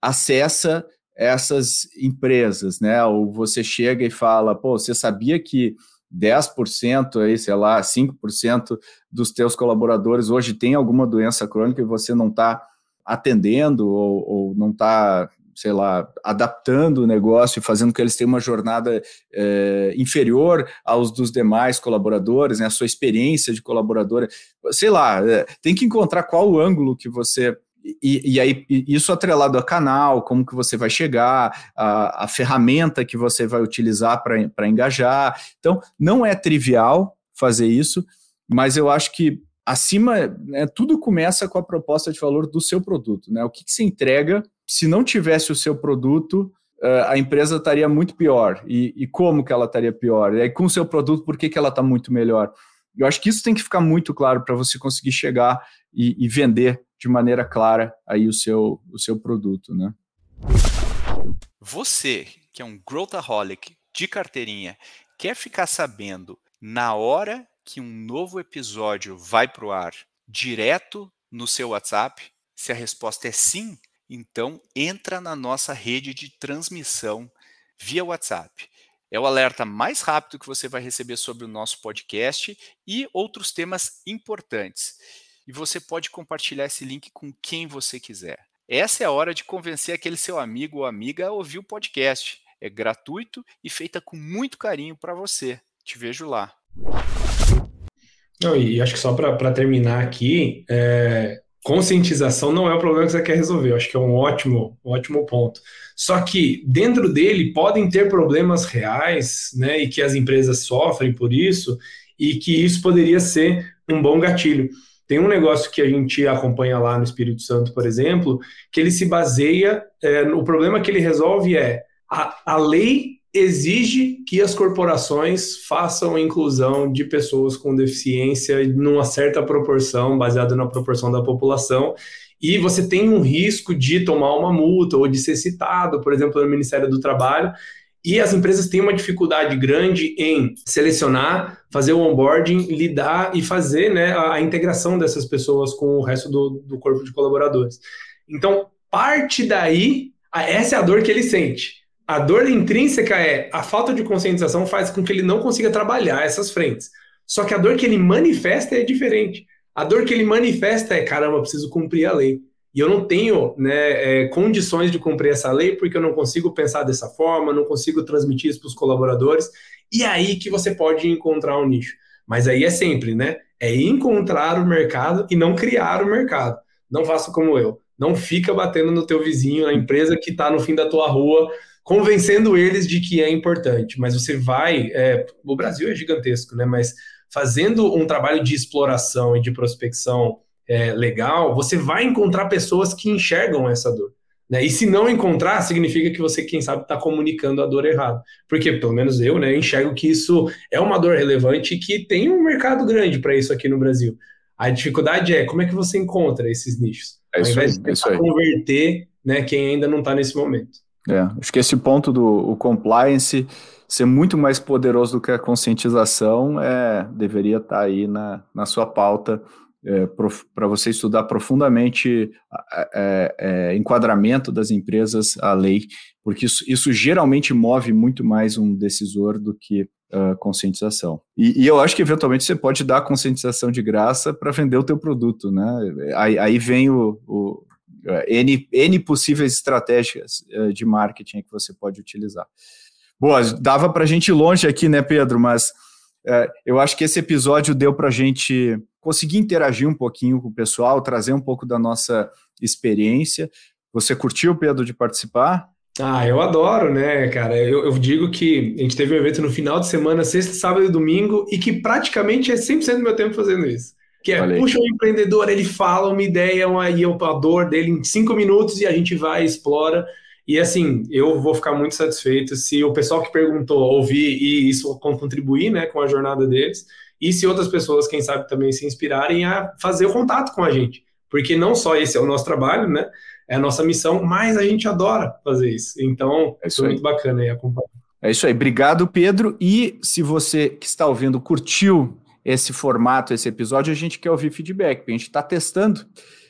acessa essas empresas, né? Ou você chega e fala, pô, você sabia que 10% aí, sei lá, 5% dos teus colaboradores hoje tem alguma doença crônica e você não está atendendo ou, ou não está sei lá, adaptando o negócio e fazendo com que eles tenham uma jornada é, inferior aos dos demais colaboradores, né, a sua experiência de colaboradora, sei lá, é, tem que encontrar qual o ângulo que você e, e, aí isso atrelado a canal, como que você vai chegar, a, a ferramenta que você vai utilizar para engajar. Então, não é trivial fazer isso, mas eu acho que acima, né, tudo começa com a proposta de valor do seu produto, né? O que, que se entrega se não tivesse o seu produto, eh, a empresa estaria muito pior. E, e como que ela estaria pior? E aí, com o seu produto, por que, que ela está muito melhor? Eu acho que isso tem que ficar muito claro para você conseguir chegar e, e, vender de maneira clara aí o seu, o seu produto, né? Você, que é um growthaholic de carteirinha, quer ficar sabendo na hora que um novo episódio vai para o ar, direto no seu WhatsApp? Se a resposta é sim, então entra na nossa rede de transmissão via WhatsApp. É o alerta mais rápido que você vai receber sobre o nosso podcast e outros temas importantes. E você pode compartilhar esse link com quem você quiser. essa é a hora de convencer aquele seu amigo ou amiga a ouvir o podcast. É gratuito e feita com muito carinho para você. Te vejo lá. Não, e acho que só para terminar aqui, é, conscientização não é o problema que você quer resolver. Eu acho que é um ótimo, ótimo ponto. Só que dentro dele podem ter problemas reais, né, e que as empresas sofrem por isso, e que isso poderia ser um bom gatilho. Tem um negócio que a gente acompanha lá no Espírito Santo, por exemplo, que ele se baseia, é, o problema que ele resolve é a, a lei exige que as corporações façam inclusão de pessoas com deficiência numa certa proporção, baseada na proporção da população, e você tem um risco de tomar uma multa ou de ser citado, por exemplo, no Ministério do Trabalho, e as empresas têm uma dificuldade grande em selecionar, fazer o onboarding, lidar e fazer né, a, a integração dessas pessoas com o resto do, do corpo de colaboradores. Então, parte daí, essa é a dor que ele sente. A dor intrínseca é a falta de conscientização faz com que ele não consiga trabalhar essas frentes. Só que a dor que ele manifesta é diferente. A dor que ele manifesta é: caramba, preciso cumprir a lei e eu não tenho né, é, condições de cumprir essa lei porque eu não consigo pensar dessa forma, não consigo transmitir isso para os colaboradores. E aí que você pode encontrar um nicho. Mas aí é sempre, né? É encontrar o mercado e não criar o mercado. Não faça como eu. Não fica batendo no teu vizinho, na empresa que está no fim da tua rua, convencendo eles de que é importante. Mas você vai. É, o Brasil é gigantesco, né? Mas fazendo um trabalho de exploração e de prospecção é, legal, você vai encontrar pessoas que enxergam essa dor. Né? E se não encontrar, significa que você, quem sabe, está comunicando a dor errado. Porque, pelo menos eu, né, enxergo que isso é uma dor relevante e que tem um mercado grande para isso aqui no Brasil. A dificuldade é como é que você encontra esses nichos. É Ao invés aí, de é converter né, quem ainda não está nesse momento. É, acho que esse ponto do compliance ser muito mais poderoso do que a conscientização é, deveria estar tá aí na, na sua pauta é, para você estudar profundamente é, é, enquadramento das empresas à lei, porque isso, isso, geralmente move muito mais um decisor do que uh, conscientização. E, e, eu acho que eventualmente você pode dar conscientização de graça para vender o teu produto, né? Aí, aí vem o, o N, N possíveis estratégias uh, de marketing que você pode utilizar. Boa, dava para a gente ir longe aqui, né, Pedro? Mas uh, eu acho que esse episódio deu para a gente conseguir interagir um pouquinho com o pessoal, trazer um pouco da nossa experiência. Você curtiu, Pedro, de participar? Ah, eu adoro, né, cara? Eu, eu, digo que a gente teve um evento no final de semana, sexta, sábado e domingo, e que praticamente é 100% do meu tempo fazendo isso. Que é, Valeu. puxa o um empreendedor, ele fala uma ideia, uma, e a dor dele em cinco minutos e a gente vai, explora. E assim, eu vou ficar muito satisfeito se o pessoal que perguntou ouvir e isso contribuir né, com a jornada deles e se outras pessoas, quem sabe, também se inspirarem a fazer o contato com a gente. Porque não só esse é o nosso trabalho, né? É a nossa missão, mas a gente adora fazer isso. Então, é isso foi muito bacana aí acompanhar. É isso aí. Obrigado, Pedro. E se você que está ouvindo curtiu esse formato, esse episódio, a gente quer ouvir feedback, porque a gente está testando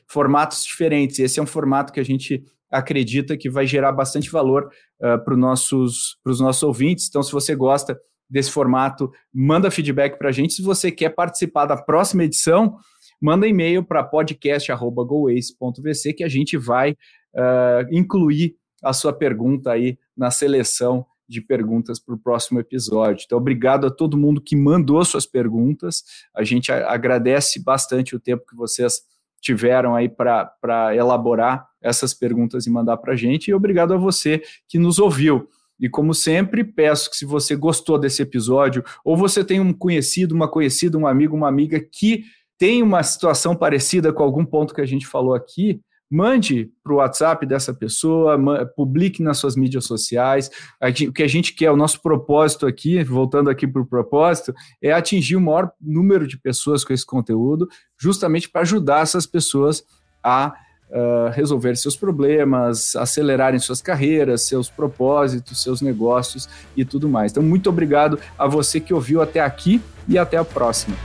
formatos diferentes. Esse é um formato que a gente acredita que vai gerar bastante valor uh, para os nossos, nossos ouvintes. Então, se você gosta desse formato, manda feedback para a gente. Se você quer participar da próxima edição, manda e-mail para podcast.goace.vc que a gente vai uh, incluir a sua pergunta aí na seleção de perguntas para o próximo episódio. Então, obrigado a todo mundo que mandou suas perguntas. A gente agradece bastante o tempo que vocês tiveram aí para elaborar essas perguntas e mandar para a gente. E obrigado a você que nos ouviu. E como sempre, peço que se você gostou desse episódio, ou você tem um conhecido, uma conhecida, um amigo, uma amiga que tem uma situação parecida com algum ponto que a gente falou aqui, mande para o WhatsApp dessa pessoa, publique nas suas mídias sociais. O que a gente quer, o nosso propósito aqui, voltando aqui para o propósito, é atingir o maior número de pessoas com esse conteúdo, justamente para ajudar essas pessoas a uh, resolver seus problemas, acelerarem suas carreiras, seus propósitos, seus negócios e tudo mais. Então, muito obrigado a você que ouviu até aqui e até a próxima.